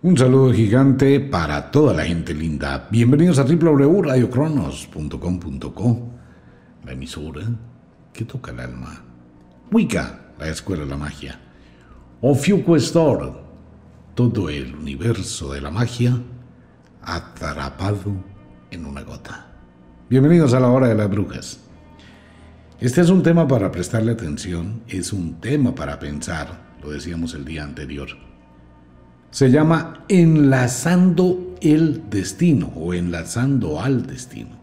Un saludo gigante para toda la gente linda. Bienvenidos a www.radiocronos.com.co, la emisora que toca el alma. Wicca, la escuela de la magia. Ofiuco Store, todo el universo de la magia atrapado en una gota. Bienvenidos a la hora de las brujas. Este es un tema para prestarle atención, es un tema para pensar, lo decíamos el día anterior se llama enlazando el destino o enlazando al destino.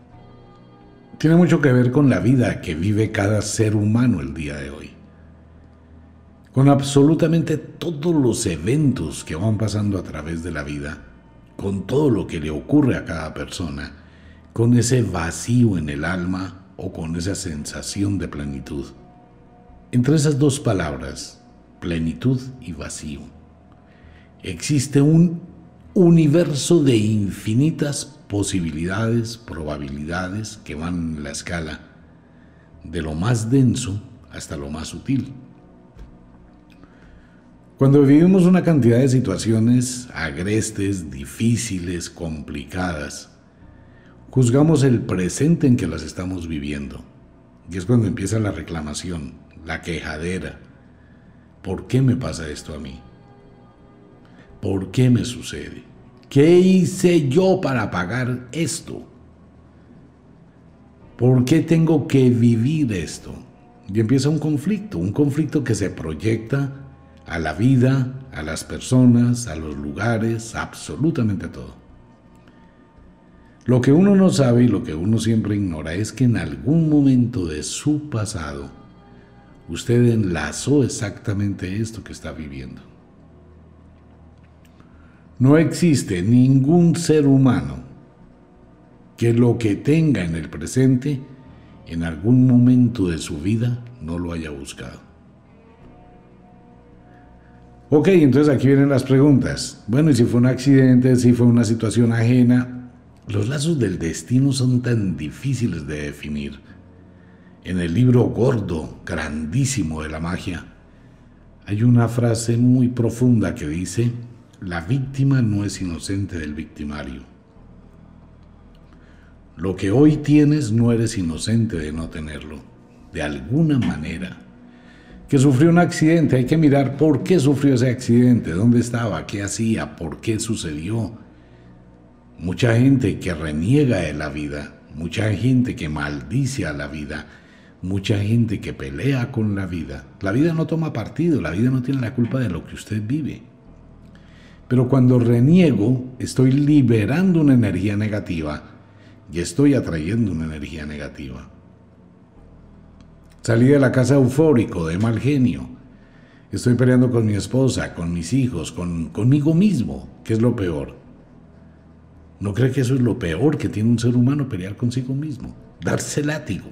Tiene mucho que ver con la vida que vive cada ser humano el día de hoy. Con absolutamente todos los eventos que van pasando a través de la vida, con todo lo que le ocurre a cada persona, con ese vacío en el alma o con esa sensación de plenitud. Entre esas dos palabras, plenitud y vacío existe un universo de infinitas posibilidades, probabilidades que van en la escala de lo más denso hasta lo más sutil. Cuando vivimos una cantidad de situaciones agrestes, difíciles, complicadas, juzgamos el presente en que las estamos viviendo. Y es cuando empieza la reclamación, la quejadera. ¿Por qué me pasa esto a mí? ¿Por qué me sucede? ¿Qué hice yo para pagar esto? ¿Por qué tengo que vivir esto? Y empieza un conflicto, un conflicto que se proyecta a la vida, a las personas, a los lugares, absolutamente todo. Lo que uno no sabe y lo que uno siempre ignora es que en algún momento de su pasado usted enlazó exactamente esto que está viviendo. No existe ningún ser humano que lo que tenga en el presente en algún momento de su vida no lo haya buscado. Ok, entonces aquí vienen las preguntas. Bueno, y si fue un accidente, si fue una situación ajena, los lazos del destino son tan difíciles de definir. En el libro gordo, grandísimo de la magia, hay una frase muy profunda que dice, la víctima no es inocente del victimario. Lo que hoy tienes no eres inocente de no tenerlo, de alguna manera. Que sufrió un accidente, hay que mirar por qué sufrió ese accidente, dónde estaba, qué hacía, por qué sucedió. Mucha gente que reniega de la vida, mucha gente que maldice a la vida, mucha gente que pelea con la vida. La vida no toma partido, la vida no tiene la culpa de lo que usted vive. Pero cuando reniego, estoy liberando una energía negativa y estoy atrayendo una energía negativa. Salí de la casa eufórico, de mal genio. Estoy peleando con mi esposa, con mis hijos, con, conmigo mismo, que es lo peor. ¿No cree que eso es lo peor que tiene un ser humano, pelear consigo mismo? Darse látigo,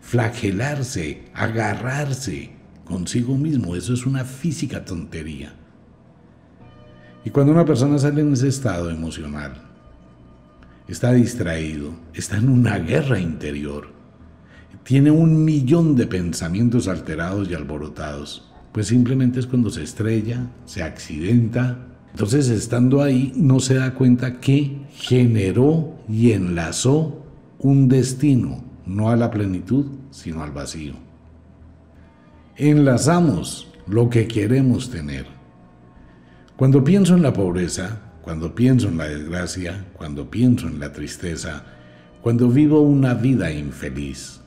flagelarse, agarrarse consigo mismo. Eso es una física tontería. Y cuando una persona sale en ese estado emocional, está distraído, está en una guerra interior, tiene un millón de pensamientos alterados y alborotados, pues simplemente es cuando se estrella, se accidenta. Entonces, estando ahí, no se da cuenta que generó y enlazó un destino, no a la plenitud, sino al vacío. Enlazamos lo que queremos tener cuando pienso en la pobreza, cuando pienso en la desgracia, cuando pienso en la tristeza, cuando vivo una vida infeliz,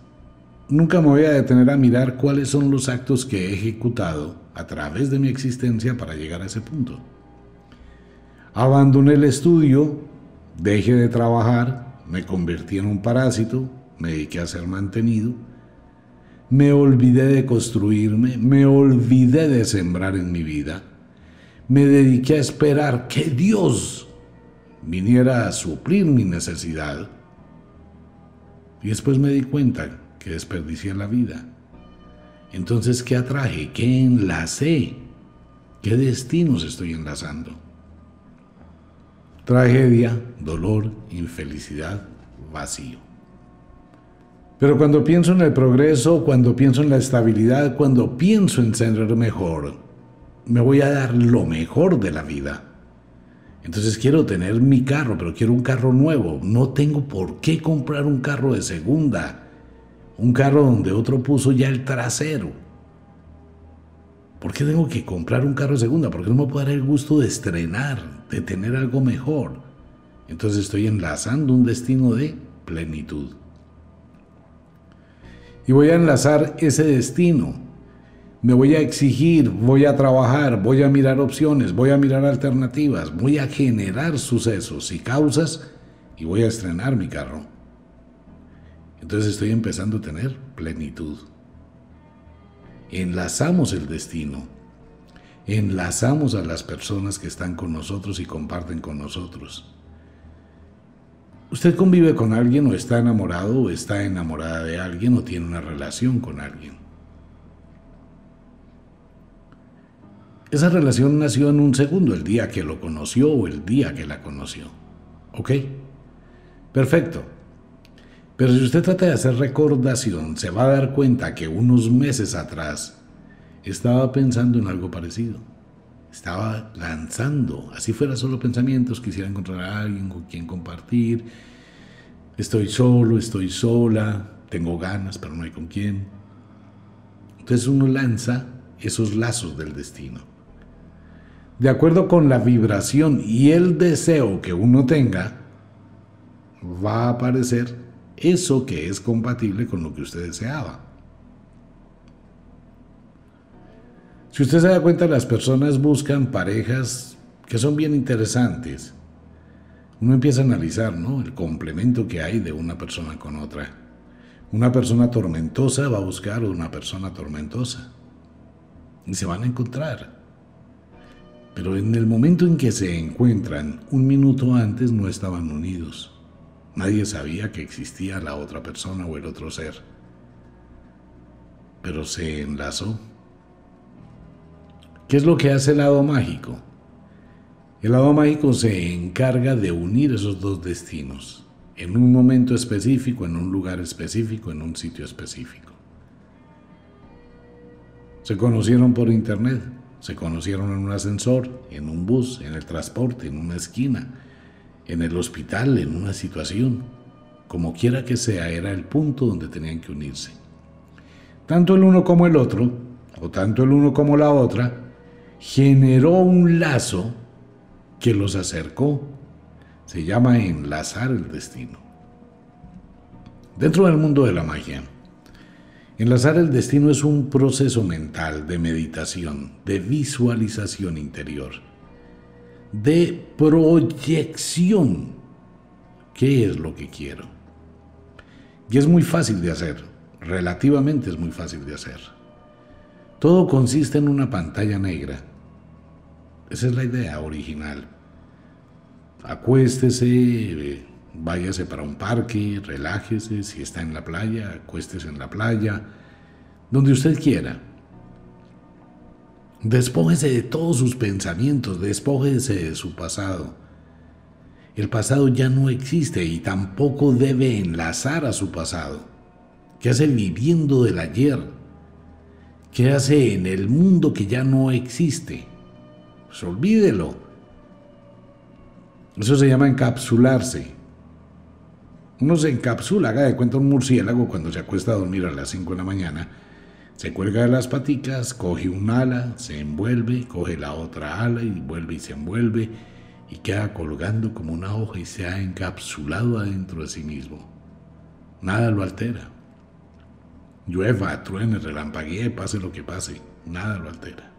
nunca me voy a detener a mirar cuáles son los actos que he ejecutado a través de mi existencia para llegar a ese punto. Abandoné el estudio, dejé de trabajar, me convertí en un parásito, me dediqué a ser mantenido, me olvidé de construirme, me olvidé de sembrar en mi vida me dediqué a esperar que Dios viniera a suplir mi necesidad. Y después me di cuenta que desperdicié la vida. Entonces, ¿qué atraje? ¿Qué enlacé? ¿Qué destinos estoy enlazando? Tragedia, dolor, infelicidad, vacío. Pero cuando pienso en el progreso, cuando pienso en la estabilidad, cuando pienso en ser mejor, me voy a dar lo mejor de la vida. Entonces quiero tener mi carro, pero quiero un carro nuevo. No tengo por qué comprar un carro de segunda. Un carro donde otro puso ya el trasero. ¿Por qué tengo que comprar un carro de segunda? Porque no me puedo dar el gusto de estrenar, de tener algo mejor. Entonces estoy enlazando un destino de plenitud. Y voy a enlazar ese destino me voy a exigir, voy a trabajar, voy a mirar opciones, voy a mirar alternativas, voy a generar sucesos y causas y voy a estrenar mi carro. Entonces estoy empezando a tener plenitud. Enlazamos el destino. Enlazamos a las personas que están con nosotros y comparten con nosotros. Usted convive con alguien o está enamorado o está enamorada de alguien o tiene una relación con alguien. Esa relación nació en un segundo, el día que lo conoció o el día que la conoció. ¿Ok? Perfecto. Pero si usted trata de hacer recordación, se va a dar cuenta que unos meses atrás estaba pensando en algo parecido. Estaba lanzando, así fuera solo pensamientos, quisiera encontrar a alguien con quien compartir. Estoy solo, estoy sola, tengo ganas, pero no hay con quién. Entonces uno lanza esos lazos del destino de acuerdo con la vibración y el deseo que uno tenga, va a aparecer eso que es compatible con lo que usted deseaba. Si usted se da cuenta, las personas buscan parejas que son bien interesantes. Uno empieza a analizar ¿no? el complemento que hay de una persona con otra. Una persona tormentosa va a buscar una persona tormentosa. Y se van a encontrar. Pero en el momento en que se encuentran, un minuto antes no estaban unidos. Nadie sabía que existía la otra persona o el otro ser. Pero se enlazó. ¿Qué es lo que hace el lado mágico? El lado mágico se encarga de unir esos dos destinos en un momento específico, en un lugar específico, en un sitio específico. Se conocieron por internet, se conocieron en un ascensor, en un bus, en el transporte, en una esquina, en el hospital, en una situación. Como quiera que sea, era el punto donde tenían que unirse. Tanto el uno como el otro, o tanto el uno como la otra, generó un lazo que los acercó. Se llama enlazar el destino. Dentro del mundo de la magia, Enlazar el destino es un proceso mental de meditación, de visualización interior, de proyección. ¿Qué es lo que quiero? Y es muy fácil de hacer, relativamente es muy fácil de hacer. Todo consiste en una pantalla negra. Esa es la idea original. Acuéstese, váyase para un parque, relájese, si está en la playa, acuéstese en la playa, donde usted quiera. Despójese de todos sus pensamientos, despójese de su pasado. El pasado ya no existe y tampoco debe enlazar a su pasado. ¿Qué hace viviendo del ayer? ¿Qué hace en el mundo que ya no existe? Pues olvídelo. Eso se llama encapsularse. Uno se encapsula, haga de cuenta un murciélago cuando se acuesta a dormir a las 5 de la mañana. Se cuelga de las paticas, coge un ala, se envuelve, coge la otra ala y vuelve y se envuelve y queda colgando como una hoja y se ha encapsulado adentro de sí mismo. Nada lo altera. Llueva, truene, relampaguee, pase lo que pase, nada lo altera.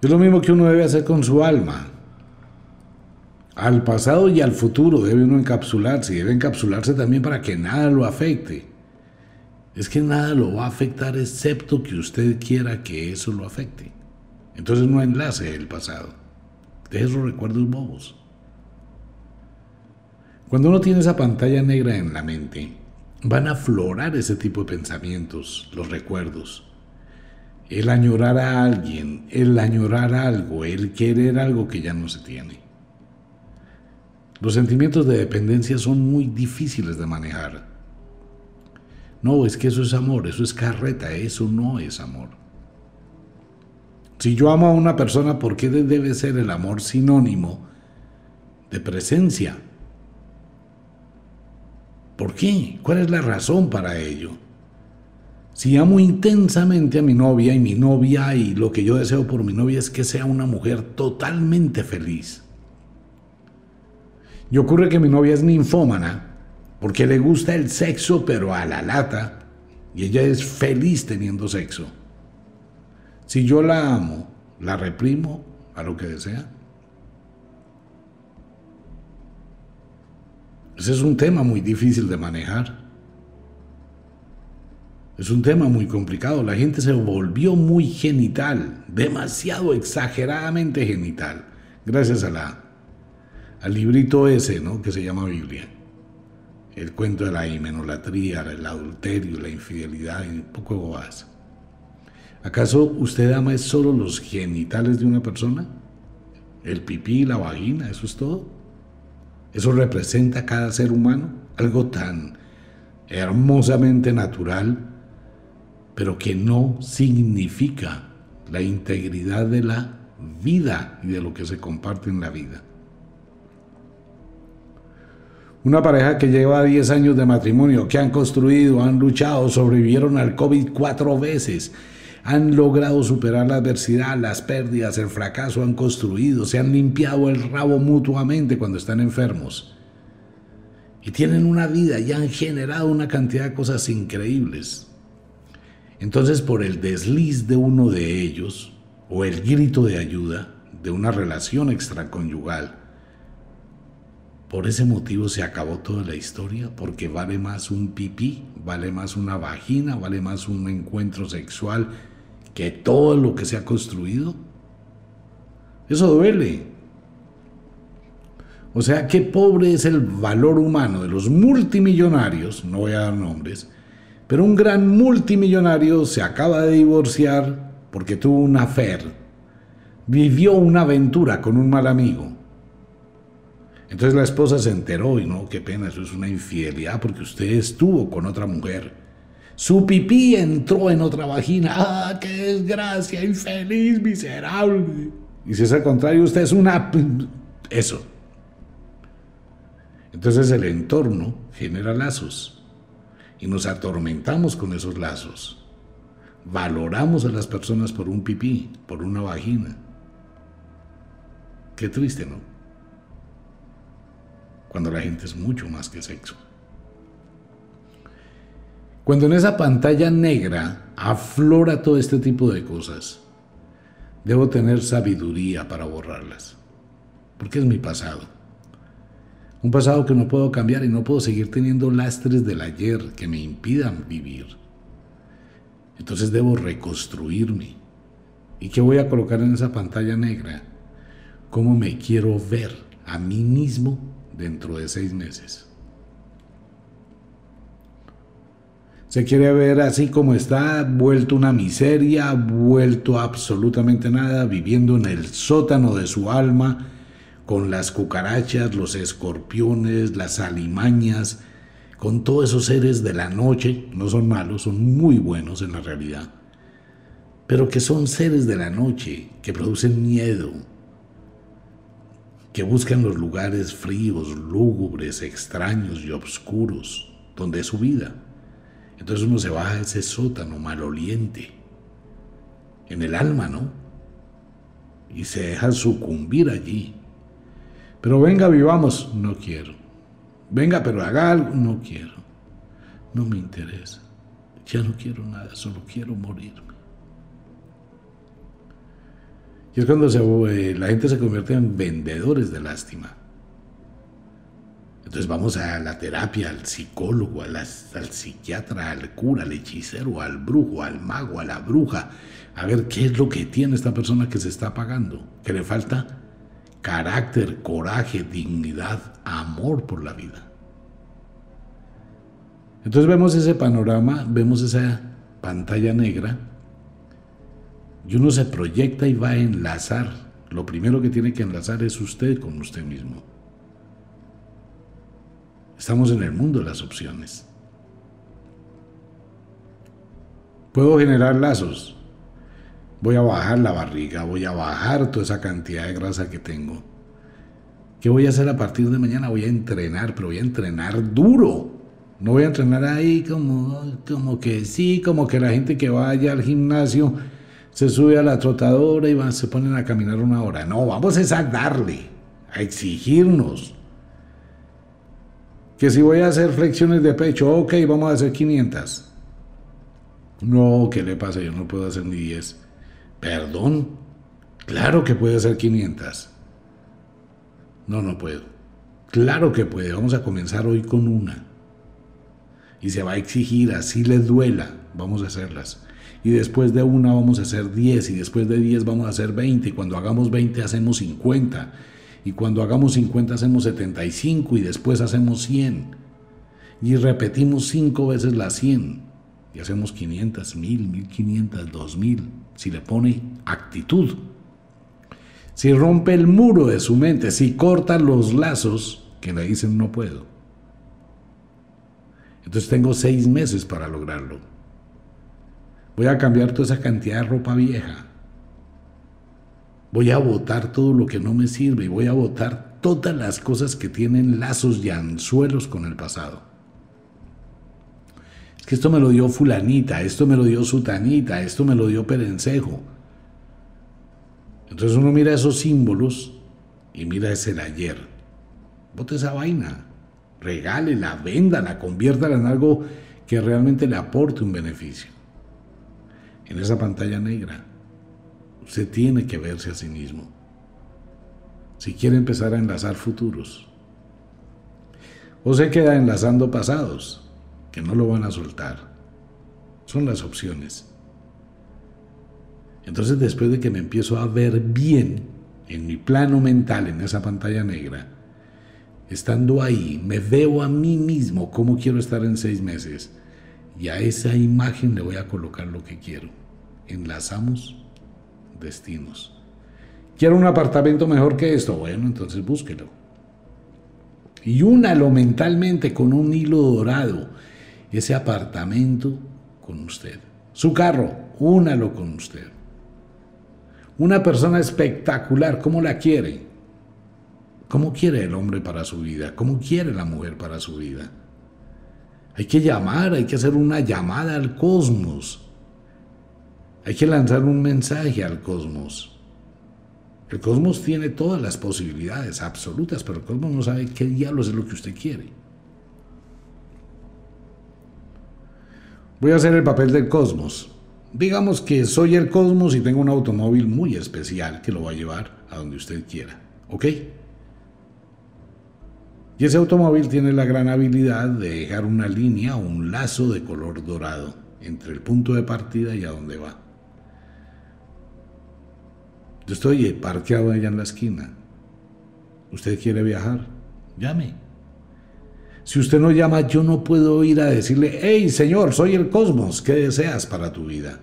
Es lo mismo que uno debe hacer con su alma. Al pasado y al futuro debe uno encapsularse y debe encapsularse también para que nada lo afecte. Es que nada lo va a afectar excepto que usted quiera que eso lo afecte. Entonces no enlace el pasado. Deje los recuerdos bobos. Cuando uno tiene esa pantalla negra en la mente, van a aflorar ese tipo de pensamientos, los recuerdos. El añorar a alguien, el añorar algo, el querer algo que ya no se tiene. Los sentimientos de dependencia son muy difíciles de manejar. No, es que eso es amor, eso es carreta, eso no es amor. Si yo amo a una persona, ¿por qué debe ser el amor sinónimo de presencia? ¿Por qué? ¿Cuál es la razón para ello? Si amo intensamente a mi novia y mi novia y lo que yo deseo por mi novia es que sea una mujer totalmente feliz. Y ocurre que mi novia es ninfómana porque le gusta el sexo pero a la lata y ella es feliz teniendo sexo. Si yo la amo, la reprimo a lo que desea. Ese es un tema muy difícil de manejar. Es un tema muy complicado. La gente se volvió muy genital, demasiado exageradamente genital, gracias a la, al librito ese, ¿no? Que se llama Biblia. El cuento de la himenolatría, el adulterio, la infidelidad y un poco de. ¿Acaso usted ama solo los genitales de una persona? ¿El pipí la vagina? ¿Eso es todo? Eso representa a cada ser humano, algo tan hermosamente natural, pero que no significa la integridad de la vida y de lo que se comparte en la vida. Una pareja que lleva 10 años de matrimonio, que han construido, han luchado, sobrevivieron al COVID cuatro veces, han logrado superar la adversidad, las pérdidas, el fracaso, han construido, se han limpiado el rabo mutuamente cuando están enfermos. Y tienen una vida y han generado una cantidad de cosas increíbles. Entonces por el desliz de uno de ellos, o el grito de ayuda de una relación extraconyugal, por ese motivo se acabó toda la historia, porque vale más un pipí, vale más una vagina, vale más un encuentro sexual que todo lo que se ha construido. Eso duele. O sea, qué pobre es el valor humano de los multimillonarios, no voy a dar nombres, pero un gran multimillonario se acaba de divorciar porque tuvo una affair, vivió una aventura con un mal amigo. Entonces la esposa se enteró y no, qué pena, eso es una infidelidad porque usted estuvo con otra mujer. Su pipí entró en otra vagina. ¡Ah, qué desgracia! Infeliz, miserable. Y si es al contrario, usted es una... Eso. Entonces el entorno genera lazos. Y nos atormentamos con esos lazos. Valoramos a las personas por un pipí, por una vagina. Qué triste, ¿no? Cuando la gente es mucho más que sexo. Cuando en esa pantalla negra aflora todo este tipo de cosas, debo tener sabiduría para borrarlas, porque es mi pasado. Un pasado que no puedo cambiar y no puedo seguir teniendo lastres del ayer que me impidan vivir. Entonces debo reconstruirme. ¿Y qué voy a colocar en esa pantalla negra? ¿Cómo me quiero ver a mí mismo dentro de seis meses? Se quiere ver así como está, vuelto una miseria, vuelto absolutamente nada, viviendo en el sótano de su alma, con las cucarachas, los escorpiones, las alimañas, con todos esos seres de la noche, no son malos, son muy buenos en la realidad, pero que son seres de la noche, que producen miedo, que buscan los lugares fríos, lúgubres, extraños y oscuros, donde es su vida. Entonces uno se va a ese sótano maloliente, en el alma, ¿no? Y se deja sucumbir allí. Pero venga, vivamos, no quiero. Venga, pero haga algo, no quiero. No me interesa. Ya no quiero nada, solo quiero morirme. Y es cuando eh, la gente se convierte en vendedores de lástima. Entonces vamos a la terapia, al psicólogo, al psiquiatra, al cura, al hechicero, al brujo, al mago, a la bruja, a ver qué es lo que tiene esta persona que se está pagando, que le falta carácter, coraje, dignidad, amor por la vida. Entonces vemos ese panorama, vemos esa pantalla negra y uno se proyecta y va a enlazar. Lo primero que tiene que enlazar es usted con usted mismo. Estamos en el mundo de las opciones. Puedo generar lazos. Voy a bajar la barriga, voy a bajar toda esa cantidad de grasa que tengo. ¿Qué voy a hacer a partir de mañana? Voy a entrenar, pero voy a entrenar duro. No voy a entrenar ahí como, como que sí, como que la gente que vaya al gimnasio se sube a la trotadora y se ponen a caminar una hora. No, vamos a darle, a exigirnos. Que si voy a hacer flexiones de pecho, ok, vamos a hacer 500. No, ¿qué le pasa? Yo no puedo hacer ni 10. Perdón. Claro que puede hacer 500. No, no puedo. Claro que puede. Vamos a comenzar hoy con una. Y se va a exigir, así les duela. Vamos a hacerlas y después de una vamos a hacer 10 y después de 10 vamos a hacer 20 y cuando hagamos 20 hacemos 50 y cuando hagamos 50 hacemos 75 y después hacemos 100 y repetimos 5 veces las 100 y hacemos 500, 1000, 1500, 2000 si le pone actitud. Si rompe el muro de su mente, si corta los lazos que le dicen no puedo. Entonces tengo seis meses para lograrlo. Voy a cambiar toda esa cantidad de ropa vieja. Voy a botar todo lo que no me sirve y voy a botar todas las cosas que tienen lazos y anzuelos con el pasado. Es que esto me lo dio fulanita, esto me lo dio sutanita, esto me lo dio perencejo. Entonces uno mira esos símbolos y mira ese ayer. Bote esa vaina, regálela, véndala, conviértala en algo que realmente le aporte un beneficio en esa pantalla negra. se tiene que verse a sí mismo. Si quiere empezar a enlazar futuros. O se queda enlazando pasados, que no lo van a soltar. Son las opciones. Entonces después de que me empiezo a ver bien en mi plano mental, en esa pantalla negra, estando ahí, me veo a mí mismo cómo quiero estar en seis meses y a esa imagen le voy a colocar lo que quiero. Enlazamos destinos. ¿Quiero un apartamento mejor que esto? Bueno, entonces búsquelo. Y únalo mentalmente con un hilo dorado. Ese apartamento con usted. Su carro, únalo con usted. Una persona espectacular, ¿cómo la quiere? ¿Cómo quiere el hombre para su vida? ¿Cómo quiere la mujer para su vida? Hay que llamar, hay que hacer una llamada al cosmos. Hay que lanzar un mensaje al cosmos. El cosmos tiene todas las posibilidades absolutas, pero el cosmos no sabe qué diablos es lo que usted quiere. Voy a hacer el papel del cosmos. Digamos que soy el cosmos y tengo un automóvil muy especial que lo va a llevar a donde usted quiera. ¿Ok? Y ese automóvil tiene la gran habilidad de dejar una línea o un lazo de color dorado entre el punto de partida y a donde va. Yo estoy parqueado allá en la esquina. ¿Usted quiere viajar? Llame. Si usted no llama, yo no puedo ir a decirle, hey Señor, soy el cosmos, ¿qué deseas para tu vida?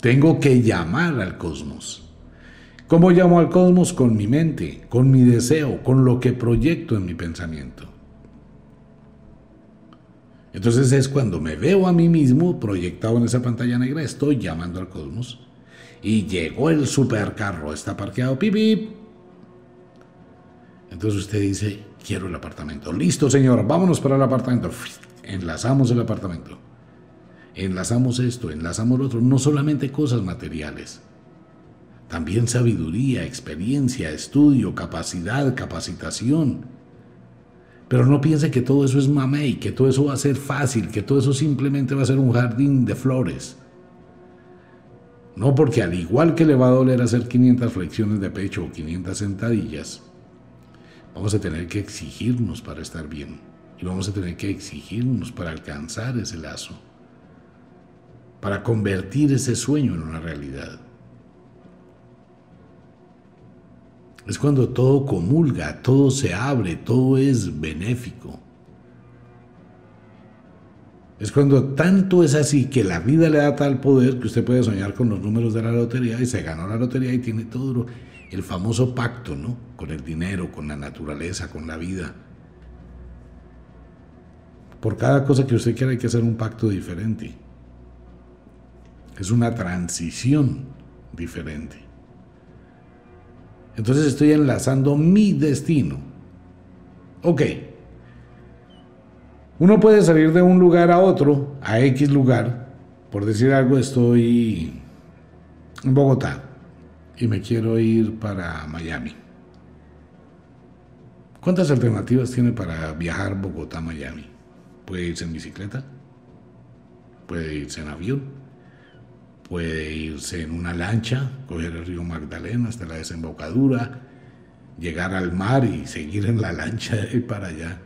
Tengo que llamar al cosmos. ¿Cómo llamo al cosmos? Con mi mente, con mi deseo, con lo que proyecto en mi pensamiento. Entonces es cuando me veo a mí mismo proyectado en esa pantalla negra, estoy llamando al cosmos. Y llegó el supercarro, está parqueado, pip. Entonces usted dice, quiero el apartamento. Listo, señor, vámonos para el apartamento. Enlazamos el apartamento. Enlazamos esto, enlazamos lo otro. No solamente cosas materiales también sabiduría, experiencia, estudio, capacidad, capacitación. Pero no piense que todo eso es mamey, que todo eso va a ser fácil, que todo eso simplemente va a ser un jardín de flores. No porque al igual que le va a doler hacer 500 flexiones de pecho o 500 sentadillas, vamos a tener que exigirnos para estar bien. Y vamos a tener que exigirnos para alcanzar ese lazo. Para convertir ese sueño en una realidad. Es cuando todo comulga, todo se abre, todo es benéfico. Es cuando tanto es así que la vida le da tal poder que usted puede soñar con los números de la lotería y se ganó la lotería y tiene todo el famoso pacto, ¿no? Con el dinero, con la naturaleza, con la vida. Por cada cosa que usted quiera hay que hacer un pacto diferente. Es una transición diferente. Entonces estoy enlazando mi destino. Ok. Uno puede salir de un lugar a otro, a X lugar. Por decir algo, estoy en Bogotá y me quiero ir para Miami. ¿Cuántas alternativas tiene para viajar Bogotá-Miami? Puede irse en bicicleta, puede irse en avión, puede irse en una lancha, coger el río Magdalena hasta la desembocadura, llegar al mar y seguir en la lancha de ahí para allá.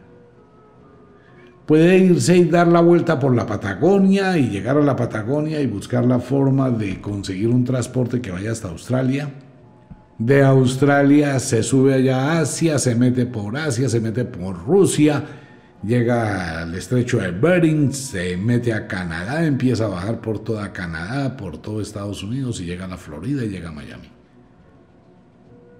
Puede irse y dar la vuelta por la Patagonia y llegar a la Patagonia y buscar la forma de conseguir un transporte que vaya hasta Australia. De Australia se sube allá a Asia, se mete por Asia, se mete por Rusia, llega al estrecho de Bering, se mete a Canadá, empieza a bajar por toda Canadá, por todo Estados Unidos y llega a la Florida y llega a Miami.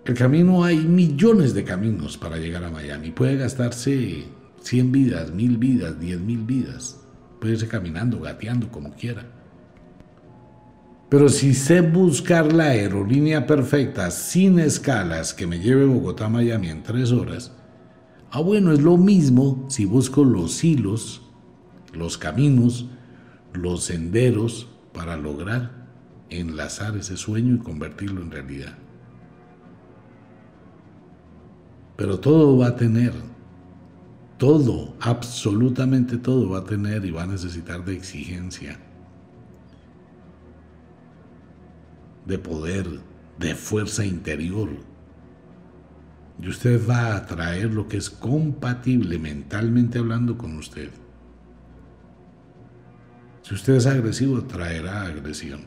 El camino hay millones de caminos para llegar a Miami. Puede gastarse 100 vidas, 1000 vidas, 10.000 vidas. Puede irse caminando, gateando, como quiera. Pero si sé buscar la aerolínea perfecta sin escalas que me lleve Bogotá-Miami en tres horas, Ah, bueno, es lo mismo si busco los hilos, los caminos, los senderos para lograr enlazar ese sueño y convertirlo en realidad. Pero todo va a tener, todo, absolutamente todo va a tener y va a necesitar de exigencia, de poder, de fuerza interior, y usted va a atraer lo que es compatible mentalmente hablando con usted. Si usted es agresivo, traerá agresión.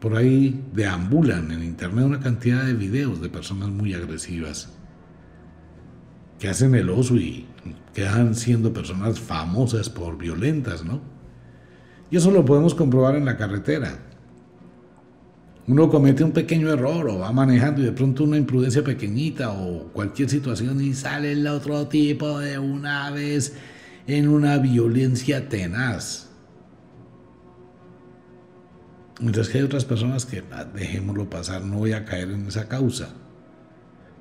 Por ahí deambulan en internet una cantidad de videos de personas muy agresivas que hacen el oso y quedan siendo personas famosas por violentas, ¿no? Y eso lo podemos comprobar en la carretera. Uno comete un pequeño error o va manejando y de pronto una imprudencia pequeñita o cualquier situación y sale el otro tipo de una vez en una violencia tenaz. Mientras que hay otras personas que ah, dejémoslo pasar, no voy a caer en esa causa.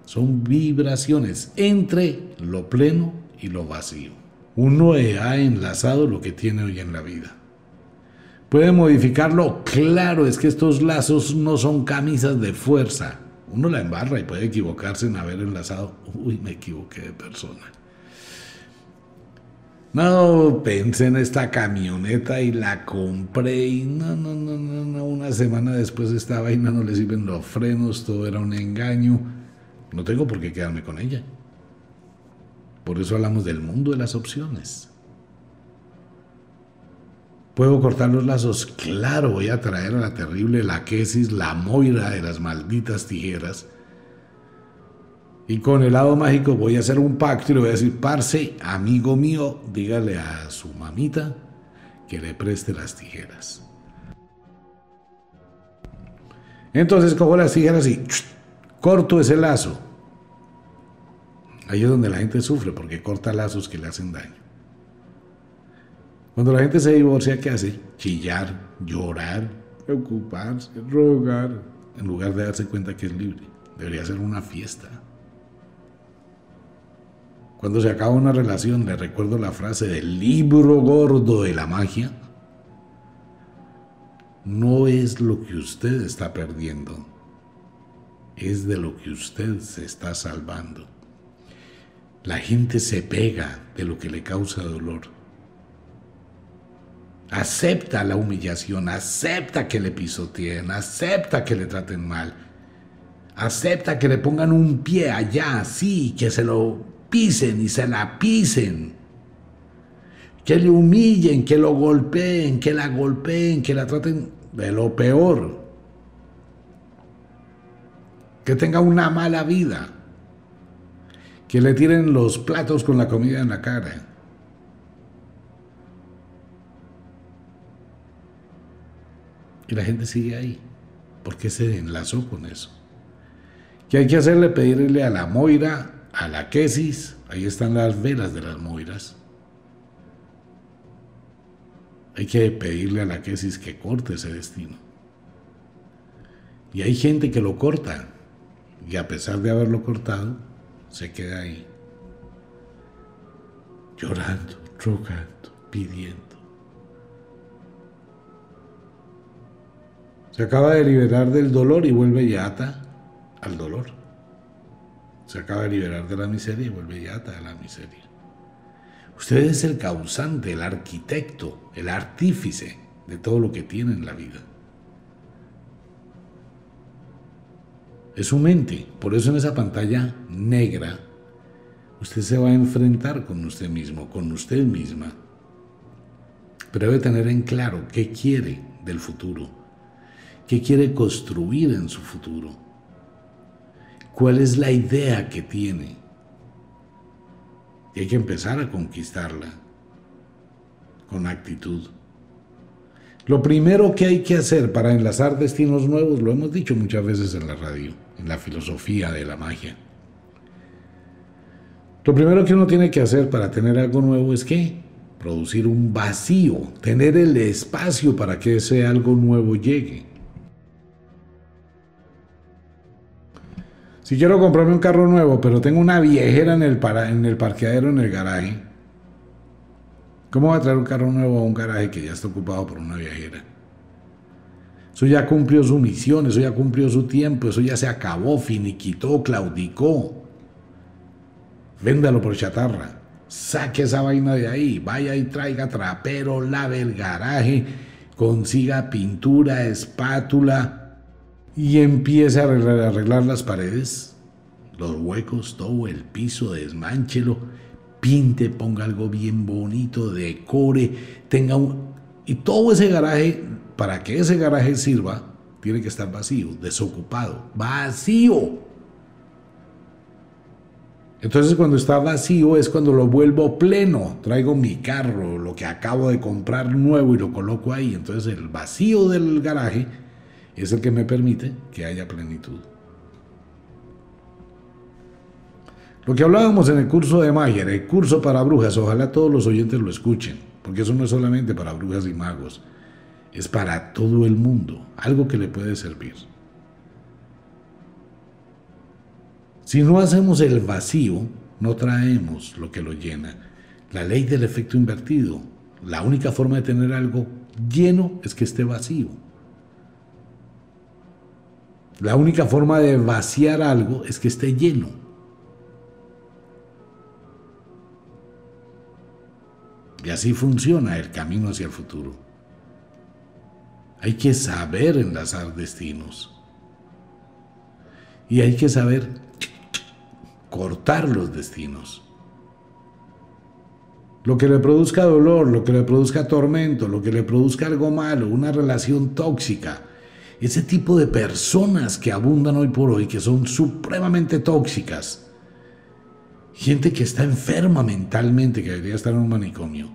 Son vibraciones entre lo pleno y lo vacío. Uno ha enlazado lo que tiene hoy en la vida. ¿Puede modificarlo? Claro, es que estos lazos no son camisas de fuerza. Uno la embarra y puede equivocarse en haber enlazado. Uy, me equivoqué de persona. No, pensé en esta camioneta y la compré y no, no, no, no, no. Una semana después esta vaina no le sirven los frenos, todo era un engaño. No tengo por qué quedarme con ella. Por eso hablamos del mundo de las opciones. ¿Puedo cortar los lazos? Claro, voy a traer a la terrible Laquesis, la Moira de las malditas tijeras. Y con el lado mágico voy a hacer un pacto y le voy a decir, parce, amigo mío, dígale a su mamita que le preste las tijeras. Entonces cojo las tijeras y corto ese lazo. Ahí es donde la gente sufre porque corta lazos que le hacen daño. Cuando la gente se divorcia, ¿qué hace? Chillar, llorar, preocuparse, rogar, en lugar de darse cuenta que es libre. Debería ser una fiesta. Cuando se acaba una relación, le recuerdo la frase del libro gordo de la magia. No es lo que usted está perdiendo, es de lo que usted se está salvando. La gente se pega de lo que le causa dolor Acepta la humillación, acepta que le pisoteen, acepta que le traten mal. Acepta que le pongan un pie allá, así, que se lo pisen y se la pisen. Que le humillen, que lo golpeen, que la golpeen, que la traten de lo peor. Que tenga una mala vida. Que le tiren los platos con la comida en la cara Y la gente sigue ahí. porque se enlazó con eso? ¿Qué hay que hacerle? Pedirle a la Moira a la quesis, ahí están las velas de las moiras. Hay que pedirle a la quesis que corte ese destino. Y hay gente que lo corta y a pesar de haberlo cortado, se queda ahí, llorando, rogando, pidiendo. Se acaba de liberar del dolor y vuelve y ata al dolor. Se acaba de liberar de la miseria y vuelve y ata a la miseria. Usted es el causante, el arquitecto, el artífice de todo lo que tiene en la vida. Es su mente. Por eso en esa pantalla negra usted se va a enfrentar con usted mismo, con usted misma. Pero debe tener en claro qué quiere del futuro, qué quiere construir en su futuro, cuál es la idea que tiene. Y hay que empezar a conquistarla con actitud. Lo primero que hay que hacer para enlazar destinos nuevos, lo hemos dicho muchas veces en la radio, en la filosofía de la magia. Lo primero que uno tiene que hacer para tener algo nuevo es que producir un vacío, tener el espacio para que ese algo nuevo llegue. Si quiero comprarme un carro nuevo, pero tengo una viejera en el, en el parqueadero, en el garaje, ¿cómo va a traer un carro nuevo a un garaje que ya está ocupado por una viejera? Eso ya cumplió su misión, eso ya cumplió su tiempo, eso ya se acabó, finiquitó, claudicó. Véndalo por chatarra. Saque esa vaina de ahí. Vaya y traiga trapero, lave el garaje, consiga pintura, espátula y empiece a arreglar, las paredes, los huecos, todo el piso, desmanchelo, pinte, ponga algo bien bonito, decore, tenga un... Y todo ese garaje para que ese garaje sirva, tiene que estar vacío, desocupado, vacío. Entonces cuando está vacío es cuando lo vuelvo pleno. Traigo mi carro, lo que acabo de comprar nuevo y lo coloco ahí. Entonces el vacío del garaje es el que me permite que haya plenitud. Lo que hablábamos en el curso de magia, el curso para brujas, ojalá todos los oyentes lo escuchen, porque eso no es solamente para brujas y magos es para todo el mundo, algo que le puede servir. Si no hacemos el vacío, no traemos lo que lo llena. La ley del efecto invertido. La única forma de tener algo lleno es que esté vacío. La única forma de vaciar algo es que esté lleno. Y así funciona el camino hacia el futuro. Hay que saber enlazar destinos. Y hay que saber cortar los destinos. Lo que le produzca dolor, lo que le produzca tormento, lo que le produzca algo malo, una relación tóxica, ese tipo de personas que abundan hoy por hoy, que son supremamente tóxicas, gente que está enferma mentalmente, que debería estar en un manicomio,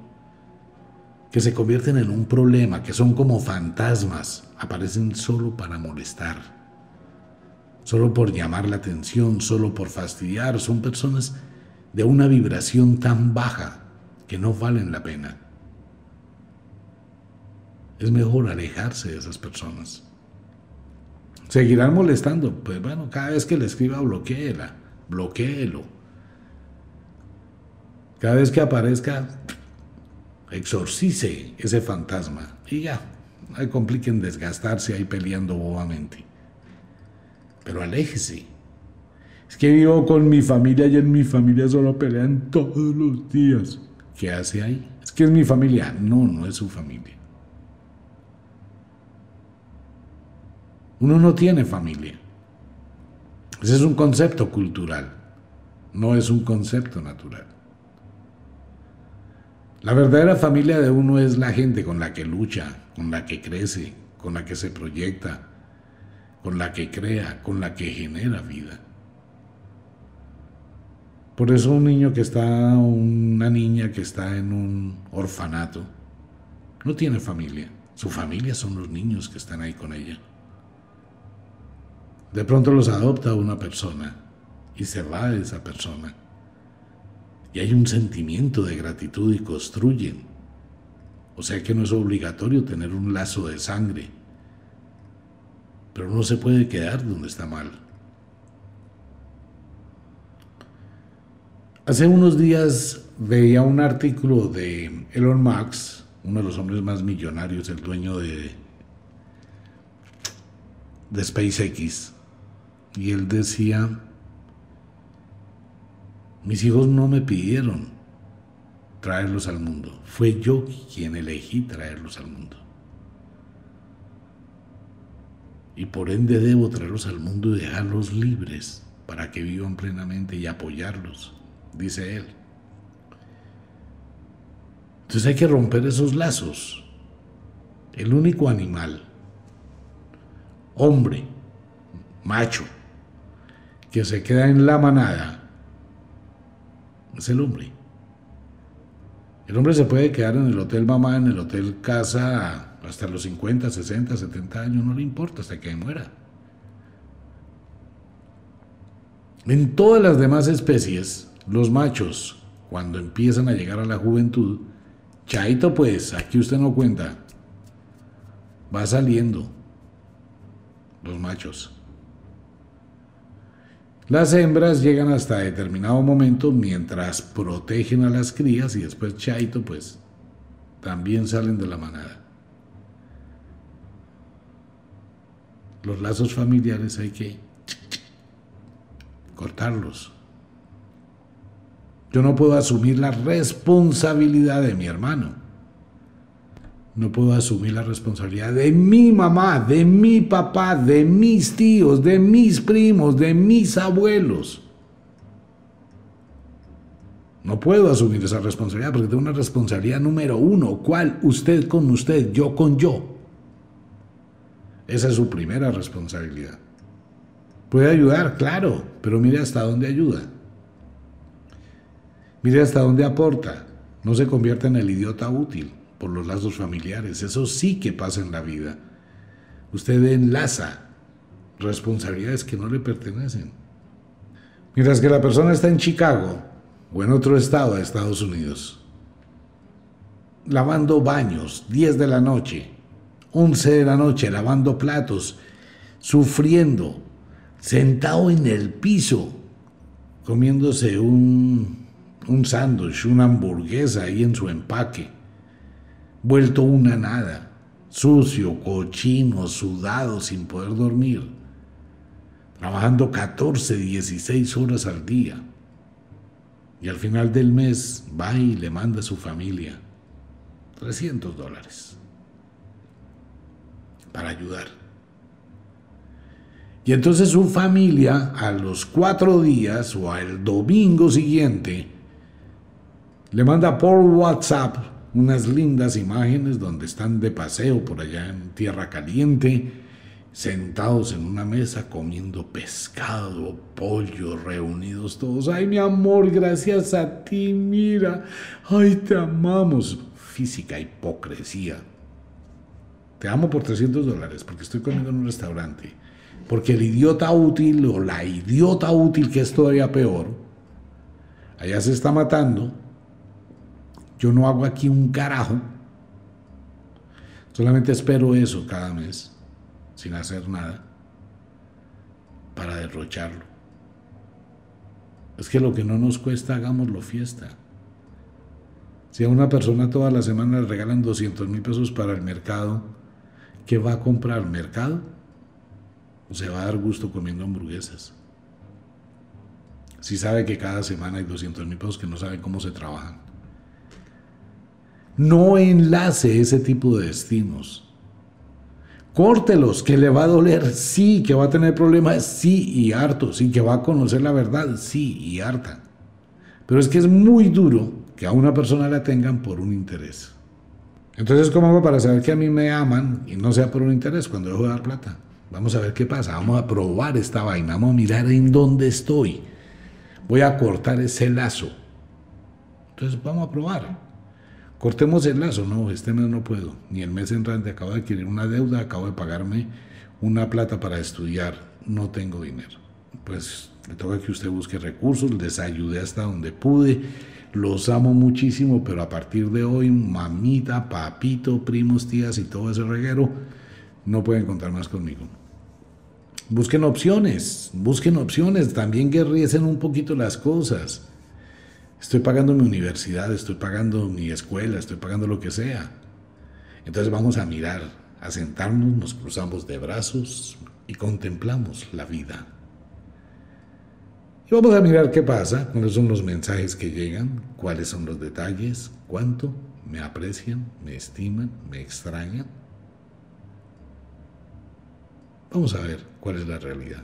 que se convierten en un problema, que son como fantasmas, aparecen solo para molestar, solo por llamar la atención, solo por fastidiar, son personas de una vibración tan baja que no valen la pena. Es mejor alejarse de esas personas. Seguirán molestando, pues bueno, cada vez que le escriba bloqueela, bloqueelo. Cada vez que aparezca, exorcice ese fantasma y ya, no compliquen desgastarse ahí peleando bobamente. Pero aléjese. Es que vivo con mi familia y en mi familia solo pelean todos los días. ¿Qué hace ahí? Es que es mi familia. No, no es su familia. Uno no tiene familia. Ese es un concepto cultural, no es un concepto natural. La verdadera familia de uno es la gente con la que lucha, con la que crece, con la que se proyecta, con la que crea, con la que genera vida. Por eso un niño que está, una niña que está en un orfanato, no tiene familia. Su familia son los niños que están ahí con ella. De pronto los adopta una persona y se va esa persona. Y hay un sentimiento de gratitud y construyen. O sea que no es obligatorio tener un lazo de sangre, pero no se puede quedar donde está mal. Hace unos días veía un artículo de Elon Musk, uno de los hombres más millonarios, el dueño de, de SpaceX, y él decía, mis hijos no me pidieron traerlos al mundo, fue yo quien elegí traerlos al mundo. Y por ende debo traerlos al mundo y dejarlos libres para que vivan plenamente y apoyarlos dice él. Entonces hay que romper esos lazos. El único animal, hombre, macho, que se queda en la manada, es el hombre. El hombre se puede quedar en el hotel mamá, en el hotel casa, hasta los 50, 60, 70 años, no le importa, hasta que muera. En todas las demás especies, los machos, cuando empiezan a llegar a la juventud, chaito pues, aquí usted no cuenta, va saliendo los machos. Las hembras llegan hasta determinado momento mientras protegen a las crías y después chaito pues también salen de la manada. Los lazos familiares hay que cortarlos. Yo no puedo asumir la responsabilidad de mi hermano. No puedo asumir la responsabilidad de mi mamá, de mi papá, de mis tíos, de mis primos, de mis abuelos. No puedo asumir esa responsabilidad porque tengo una responsabilidad número uno. ¿Cuál? Usted con usted, yo con yo. Esa es su primera responsabilidad. Puede ayudar, claro, pero mire hasta dónde ayuda. Mire hasta dónde aporta. No se convierte en el idiota útil por los lazos familiares. Eso sí que pasa en la vida. Usted enlaza responsabilidades que no le pertenecen. Mientras que la persona está en Chicago o en otro estado de Estados Unidos, lavando baños, 10 de la noche, 11 de la noche, lavando platos, sufriendo, sentado en el piso, comiéndose un un sándwich, una hamburguesa ahí en su empaque, vuelto una nada, sucio, cochino, sudado, sin poder dormir, trabajando 14, 16 horas al día. Y al final del mes va y le manda a su familia 300 dólares para ayudar. Y entonces su familia a los cuatro días o al domingo siguiente le manda por WhatsApp unas lindas imágenes donde están de paseo por allá en Tierra Caliente, sentados en una mesa comiendo pescado, pollo, reunidos todos. Ay, mi amor, gracias a ti, mira. Ay, te amamos. Física hipocresía. Te amo por 300 dólares porque estoy comiendo en un restaurante. Porque el idiota útil o la idiota útil, que es todavía peor, allá se está matando yo no hago aquí un carajo. Solamente espero eso cada mes, sin hacer nada, para derrocharlo. Es que lo que no nos cuesta, hagámoslo fiesta. Si a una persona toda la semana le regalan 200 mil pesos para el mercado, ¿qué va a comprar? ¿Mercado? ¿O se va a dar gusto comiendo hamburguesas? Si sabe que cada semana hay 200 mil pesos que no sabe cómo se trabajan. No enlace ese tipo de destinos. Córtelos, que le va a doler, sí, que va a tener problemas, sí, y harto, sí, que va a conocer la verdad, sí, y harta. Pero es que es muy duro que a una persona la tengan por un interés. Entonces, ¿cómo hago para saber que a mí me aman y no sea por un interés cuando dejo de dar plata? Vamos a ver qué pasa, vamos a probar esta vaina, vamos a mirar en dónde estoy. Voy a cortar ese lazo. Entonces, vamos a probar. Cortemos el lazo, no, este mes no puedo, ni el mes entrante acabo de adquirir una deuda, acabo de pagarme una plata para estudiar, no tengo dinero. Pues Me toca que usted busque recursos, les ayude hasta donde pude. Los amo muchísimo, pero a partir de hoy, mamita, papito, primos, tías y todo ese reguero, no pueden contar más conmigo. Busquen opciones, busquen opciones, también guerriesen un poquito las cosas. Estoy pagando mi universidad, estoy pagando mi escuela, estoy pagando lo que sea. Entonces vamos a mirar, a sentarnos, nos cruzamos de brazos y contemplamos la vida. Y vamos a mirar qué pasa, cuáles son los mensajes que llegan, cuáles son los detalles, cuánto me aprecian, me estiman, me extrañan. Vamos a ver cuál es la realidad.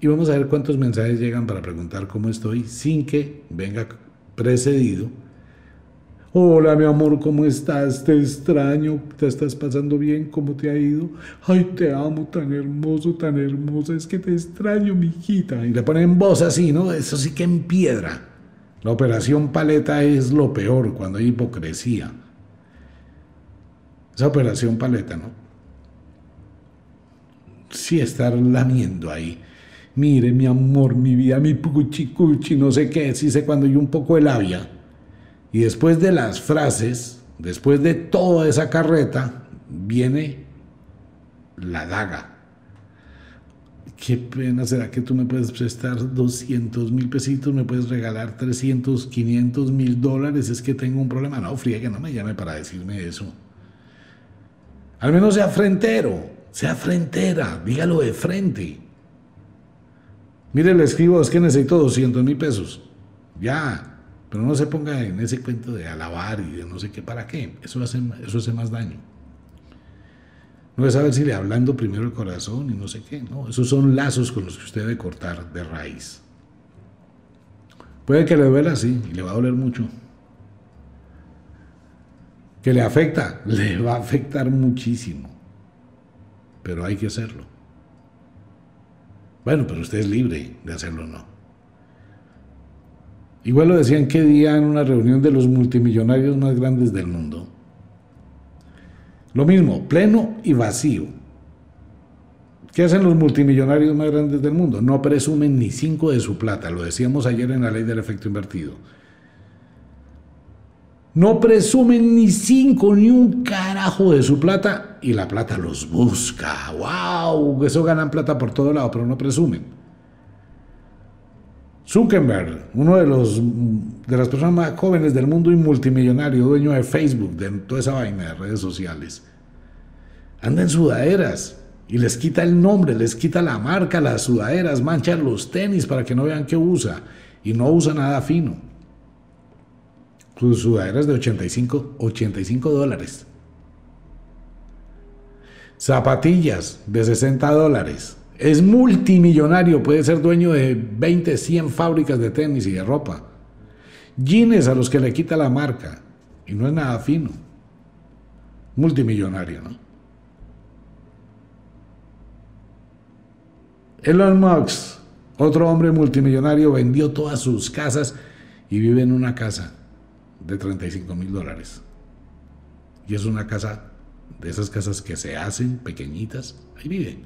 Y vamos a ver cuántos mensajes llegan para preguntar cómo estoy sin que venga precedido Hola, mi amor, ¿cómo estás? Te extraño, ¿te estás pasando bien? ¿Cómo te ha ido? Ay, te amo, tan hermoso, tan hermosa, es que te extraño, mi hijita. Y le ponen voz así, ¿no? Eso sí que en piedra. La operación paleta es lo peor cuando hay hipocresía. Esa operación paleta, ¿no? Sí, estar lamiendo ahí. Mire, mi amor, mi vida, mi puchi, cuchi, no sé qué, sí sé cuando hay un poco de labia y después de las frases, después de toda esa carreta, viene la daga. Qué pena, ¿será que tú me puedes prestar 200 mil pesitos? ¿Me puedes regalar 300, 500 mil dólares? Es que tengo un problema. No, que no me llame para decirme eso. Al menos sea frentero, sea frentera, dígalo de frente. Mire, le escribo, es que necesito 200 mil pesos. Ya, pero no se ponga en ese cuento de alabar y de no sé qué, ¿para qué? Eso hace, eso hace más daño. No es saber si le hablando primero el corazón y no sé qué, no. Esos son lazos con los que usted debe cortar de raíz. Puede que le duela así y le va a doler mucho. Que le afecta, le va a afectar muchísimo. Pero hay que hacerlo. Bueno, pero usted es libre de hacerlo o no. Igual lo decían qué día en una reunión de los multimillonarios más grandes del mundo. Lo mismo, pleno y vacío. ¿Qué hacen los multimillonarios más grandes del mundo? No presumen ni cinco de su plata, lo decíamos ayer en la ley del efecto invertido. No presumen ni cinco, ni un carajo de su plata y la plata los busca. ¡Wow! Eso ganan plata por todo lado, pero no presumen. Zuckerberg, uno de, los, de las personas más jóvenes del mundo y multimillonario, dueño de Facebook, de toda esa vaina de redes sociales, anda en sudaderas y les quita el nombre, les quita la marca, las sudaderas, mancha los tenis para que no vean qué usa y no usa nada fino. Sus sudaderas de 85, 85 dólares. Zapatillas de 60 dólares. Es multimillonario, puede ser dueño de 20, 100 fábricas de tenis y de ropa. Jeans a los que le quita la marca. Y no es nada fino. Multimillonario, ¿no? Elon Musk, otro hombre multimillonario, vendió todas sus casas y vive en una casa de 35 mil dólares. Y es una casa de esas casas que se hacen pequeñitas. Ahí vive.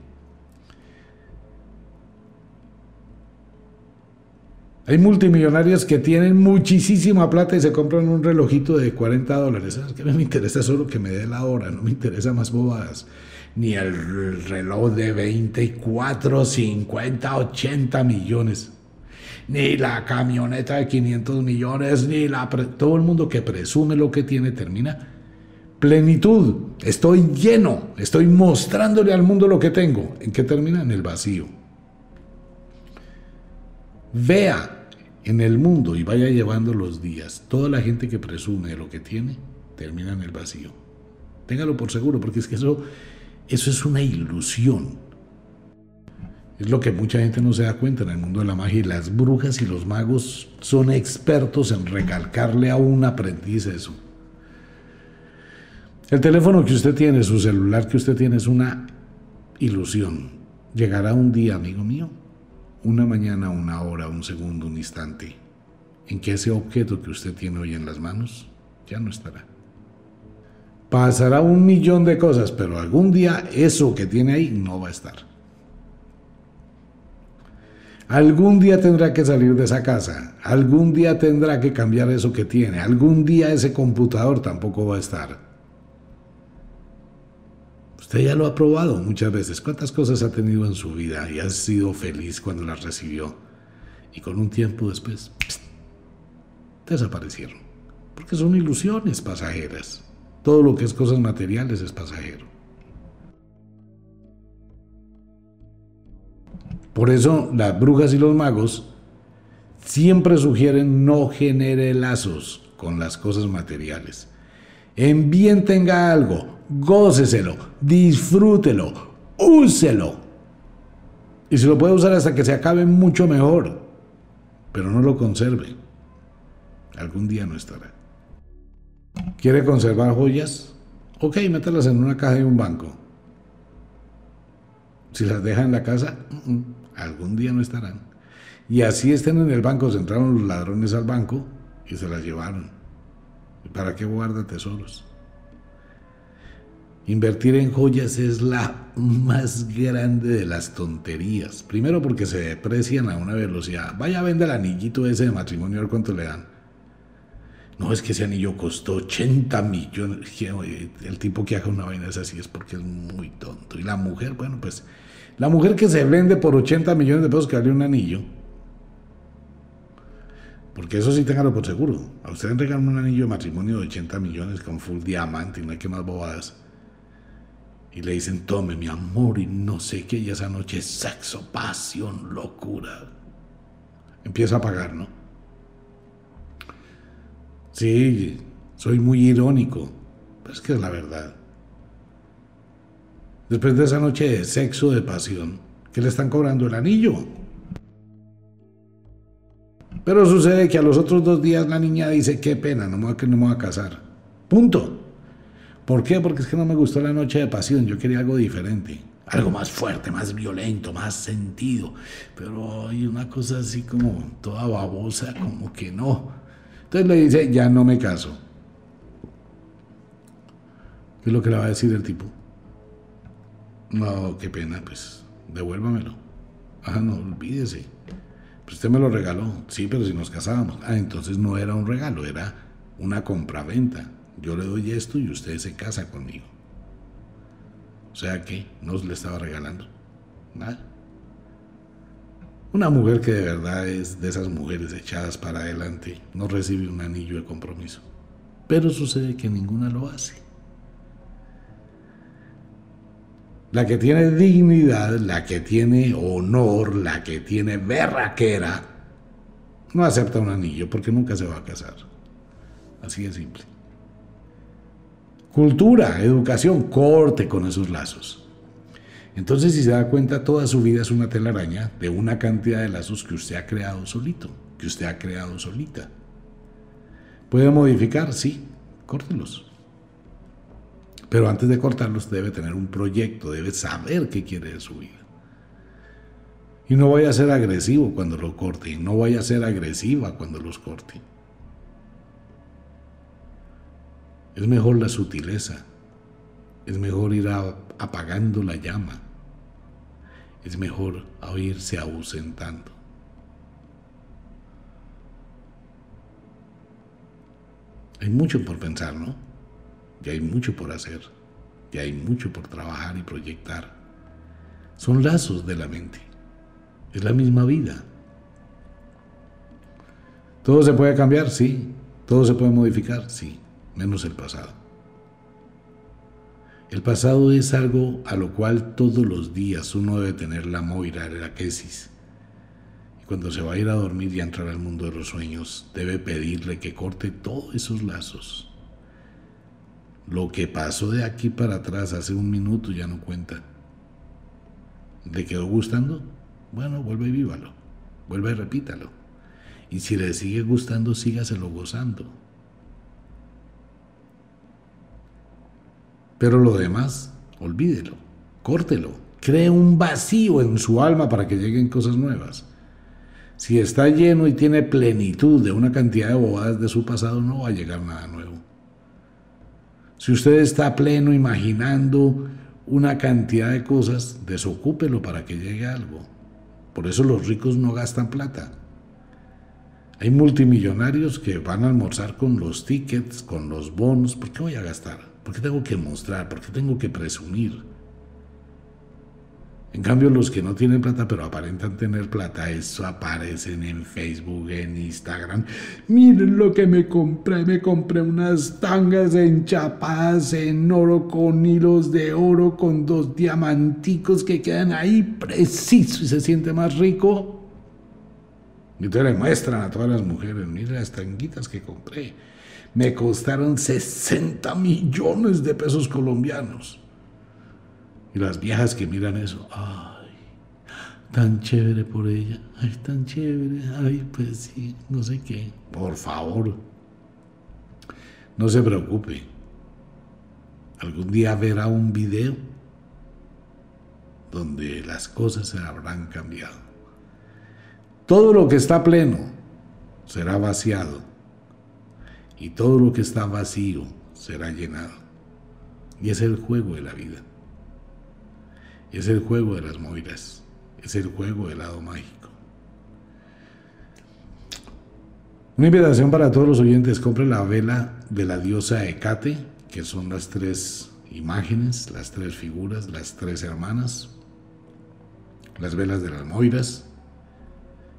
Hay multimillonarios que tienen muchísima plata y se compran un relojito de 40 dólares. ¿Sabes qué? Me interesa solo que me dé la hora, no me interesa más bobadas. Ni el reloj de 24, 50, 80 millones. Ni la camioneta de 500 millones, ni la... Todo el mundo que presume lo que tiene termina plenitud. Estoy lleno, estoy mostrándole al mundo lo que tengo. ¿En qué termina? En el vacío. Vea en el mundo y vaya llevando los días, toda la gente que presume lo que tiene termina en el vacío. Téngalo por seguro, porque es que eso, eso es una ilusión. Es lo que mucha gente no se da cuenta en el mundo de la magia y las brujas y los magos son expertos en recalcarle a un aprendiz eso. El teléfono que usted tiene, su celular que usted tiene es una ilusión. Llegará un día, amigo mío, una mañana, una hora, un segundo, un instante, en que ese objeto que usted tiene hoy en las manos ya no estará. Pasará un millón de cosas, pero algún día eso que tiene ahí no va a estar. Algún día tendrá que salir de esa casa, algún día tendrá que cambiar eso que tiene, algún día ese computador tampoco va a estar. Usted ya lo ha probado muchas veces. ¿Cuántas cosas ha tenido en su vida y ha sido feliz cuando las recibió? Y con un tiempo después, desaparecieron. Porque son ilusiones pasajeras. Todo lo que es cosas materiales es pasajero. Por eso las brujas y los magos siempre sugieren no genere lazos con las cosas materiales. En bien tenga algo, góceselo, disfrútelo, úselo. Y si lo puede usar hasta que se acabe, mucho mejor. Pero no lo conserve. Algún día no estará. ¿Quiere conservar joyas? Ok, mételas en una caja de un banco. Si las deja en la casa, algún día no estarán. Y así estén en el banco, se entraron los ladrones al banco y se las llevaron. ¿Y para qué guarda tesoros? Invertir en joyas es la más grande de las tonterías. Primero porque se deprecian a una velocidad. Vaya, vende el anillito ese de matrimonio, a ver cuánto le dan. No, es que ese anillo costó 80 millones. El tipo que haga una vaina es así es porque es muy tonto. Y la mujer, bueno, pues la mujer que se vende por 80 millones de pesos que vale un anillo. Porque eso sí, téngalo por seguro. A usted le regalan un anillo de matrimonio de 80 millones con full diamante y no hay que más bobadas y le dicen, tome mi amor y no sé qué, y esa noche sexo, pasión, locura. Empieza a pagar, ¿no? Sí, soy muy irónico, pero es que es la verdad. Después de esa noche de sexo, de pasión, ¿qué le están cobrando el anillo? Pero sucede que a los otros dos días la niña dice, qué pena, no me no me voy a casar. Punto. ¿Por qué? Porque es que no me gustó la noche de pasión, yo quería algo diferente, algo más fuerte, más violento, más sentido. Pero hay una cosa así como toda babosa, como que no. Entonces le dice, ya no me caso. ¿Qué es lo que le va a decir el tipo? No, qué pena, pues devuélvamelo. Ah, no, olvídese. Pues usted me lo regaló. Sí, pero si nos casábamos. Ah, entonces no era un regalo, era una compraventa. Yo le doy esto y usted se casa conmigo. O sea que no le estaba regalando nada. Una mujer que de verdad es de esas mujeres echadas para adelante no recibe un anillo de compromiso. Pero sucede que ninguna lo hace. La que tiene dignidad, la que tiene honor, la que tiene berraquera, no acepta un anillo porque nunca se va a casar. Así de simple. Cultura, educación, corte con esos lazos. Entonces, si se da cuenta, toda su vida es una telaraña de una cantidad de lazos que usted ha creado solito, que usted ha creado solita. ¿Puede modificar? Sí, córtelos. Pero antes de cortarlos debe tener un proyecto, debe saber qué quiere de su vida. Y no vaya a ser agresivo cuando lo corte, no vaya a ser agresiva cuando los corte. Es mejor la sutileza. Es mejor ir apagando la llama. Es mejor oírse ausentando. Hay mucho por pensar, ¿no? Y hay mucho por hacer. Y hay mucho por trabajar y proyectar. Son lazos de la mente. Es la misma vida. ¿Todo se puede cambiar? Sí. ¿Todo se puede modificar? Sí menos el pasado. El pasado es algo a lo cual todos los días uno debe tener la moira, la quesis. Y cuando se va a ir a dormir y a entrar al mundo de los sueños, debe pedirle que corte todos esos lazos. Lo que pasó de aquí para atrás hace un minuto ya no cuenta. ¿Le quedó gustando? Bueno, vuelve y vívalo. Vuelve y repítalo. Y si le sigue gustando, sígaselo gozando. Pero lo demás, olvídelo, córtelo, cree un vacío en su alma para que lleguen cosas nuevas. Si está lleno y tiene plenitud de una cantidad de bobadas de su pasado, no va a llegar nada nuevo. Si usted está pleno imaginando una cantidad de cosas, desocúpelo para que llegue algo. Por eso los ricos no gastan plata. Hay multimillonarios que van a almorzar con los tickets, con los bonos. ¿Por qué voy a gastar? ¿Por qué tengo que mostrar? ¿Por qué tengo que presumir? En cambio, los que no tienen plata pero aparentan tener plata, eso aparecen en Facebook, en Instagram. Miren lo que me compré, me compré unas tangas enchapadas en oro con hilos de oro, con dos diamanticos que quedan ahí preciso y se siente más rico. Y entonces le muestran a todas las mujeres, miren las tanguitas que compré. Me costaron 60 millones de pesos colombianos. Y las viejas que miran eso, ay, tan chévere por ella, ay, tan chévere, ay, pues sí, no sé qué. Por favor, no se preocupe. Algún día verá un video donde las cosas se habrán cambiado. Todo lo que está pleno será vaciado y todo lo que está vacío será llenado. Y es el juego de la vida. Es el juego de las moiras. Es el juego del lado mágico. Una invitación para todos los oyentes. Compre la vela de la diosa Hecate, que son las tres imágenes, las tres figuras, las tres hermanas, las velas de las moiras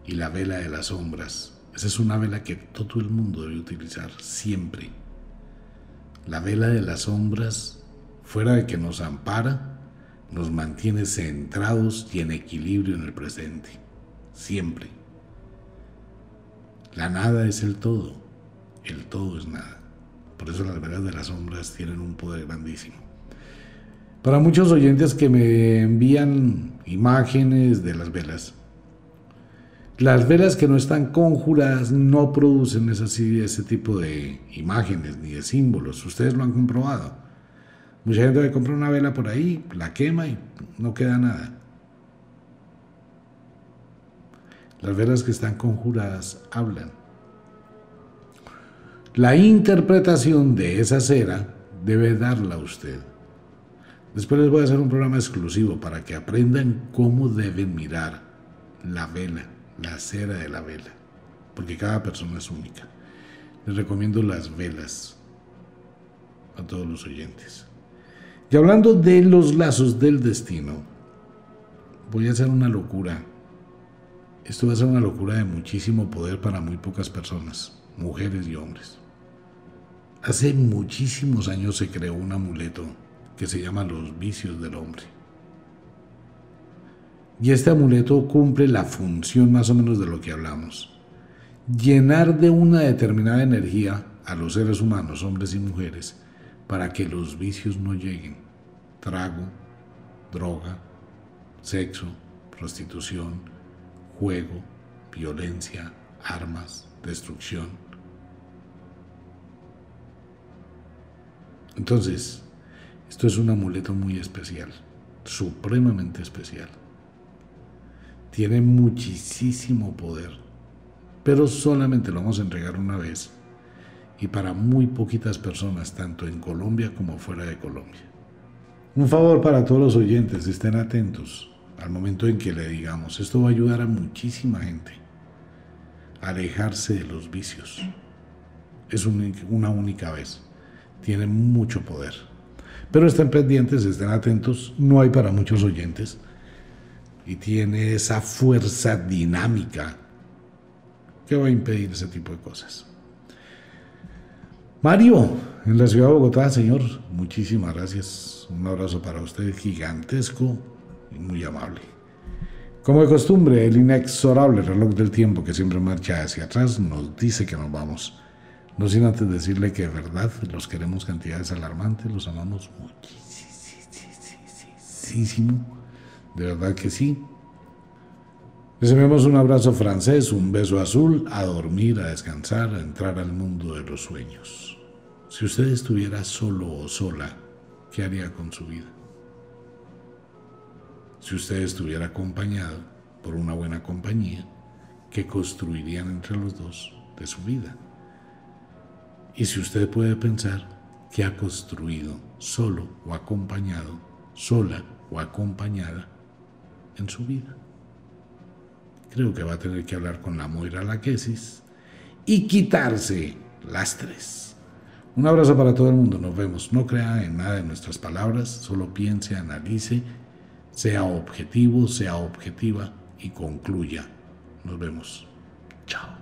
y la vela de las sombras. Esa es una vela que todo el mundo debe utilizar siempre. La vela de las sombras, fuera de que nos ampara, nos mantiene centrados y en equilibrio en el presente, siempre. La nada es el todo, el todo es nada. Por eso las velas de las sombras tienen un poder grandísimo. Para muchos oyentes que me envían imágenes de las velas, las velas que no están conjuradas no producen ese tipo de imágenes ni de símbolos. Ustedes lo han comprobado. Mucha gente va a comprar una vela por ahí, la quema y no queda nada. Las velas que están conjuradas hablan. La interpretación de esa cera debe darla usted. Después les voy a hacer un programa exclusivo para que aprendan cómo deben mirar la vela, la cera de la vela, porque cada persona es única. Les recomiendo las velas a todos los oyentes. Y hablando de los lazos del destino, voy a hacer una locura. Esto va a ser una locura de muchísimo poder para muy pocas personas, mujeres y hombres. Hace muchísimos años se creó un amuleto que se llama los vicios del hombre. Y este amuleto cumple la función más o menos de lo que hablamos. Llenar de una determinada energía a los seres humanos, hombres y mujeres, para que los vicios no lleguen. Trago, droga, sexo, prostitución, juego, violencia, armas, destrucción. Entonces, esto es un amuleto muy especial, supremamente especial. Tiene muchísimo poder, pero solamente lo vamos a entregar una vez y para muy poquitas personas, tanto en Colombia como fuera de Colombia. Un favor para todos los oyentes, estén atentos al momento en que le digamos, esto va a ayudar a muchísima gente a alejarse de los vicios. Es una única vez, tiene mucho poder. Pero estén pendientes, estén atentos, no hay para muchos oyentes y tiene esa fuerza dinámica que va a impedir ese tipo de cosas. Mario, en la ciudad de Bogotá, señor, muchísimas gracias. Un abrazo para usted gigantesco y muy amable. Como de costumbre, el inexorable reloj del tiempo que siempre marcha hacia atrás nos dice que nos vamos. No sin antes decirle que de verdad los queremos cantidades alarmantes, los amamos muchísimo. De verdad que sí. Enviamos un abrazo francés, un beso azul, a dormir, a descansar, a entrar al mundo de los sueños. Si usted estuviera solo o sola, ¿qué haría con su vida? Si usted estuviera acompañado por una buena compañía, ¿qué construirían entre los dos de su vida? Y si usted puede pensar, ¿qué ha construido solo o acompañado, sola o acompañada en su vida? creo que va a tener que hablar con la Moira Laquesis y quitarse lastres. Un abrazo para todo el mundo, nos vemos. No crea en nada de nuestras palabras, solo piense, analice, sea objetivo, sea objetiva y concluya. Nos vemos. Chao.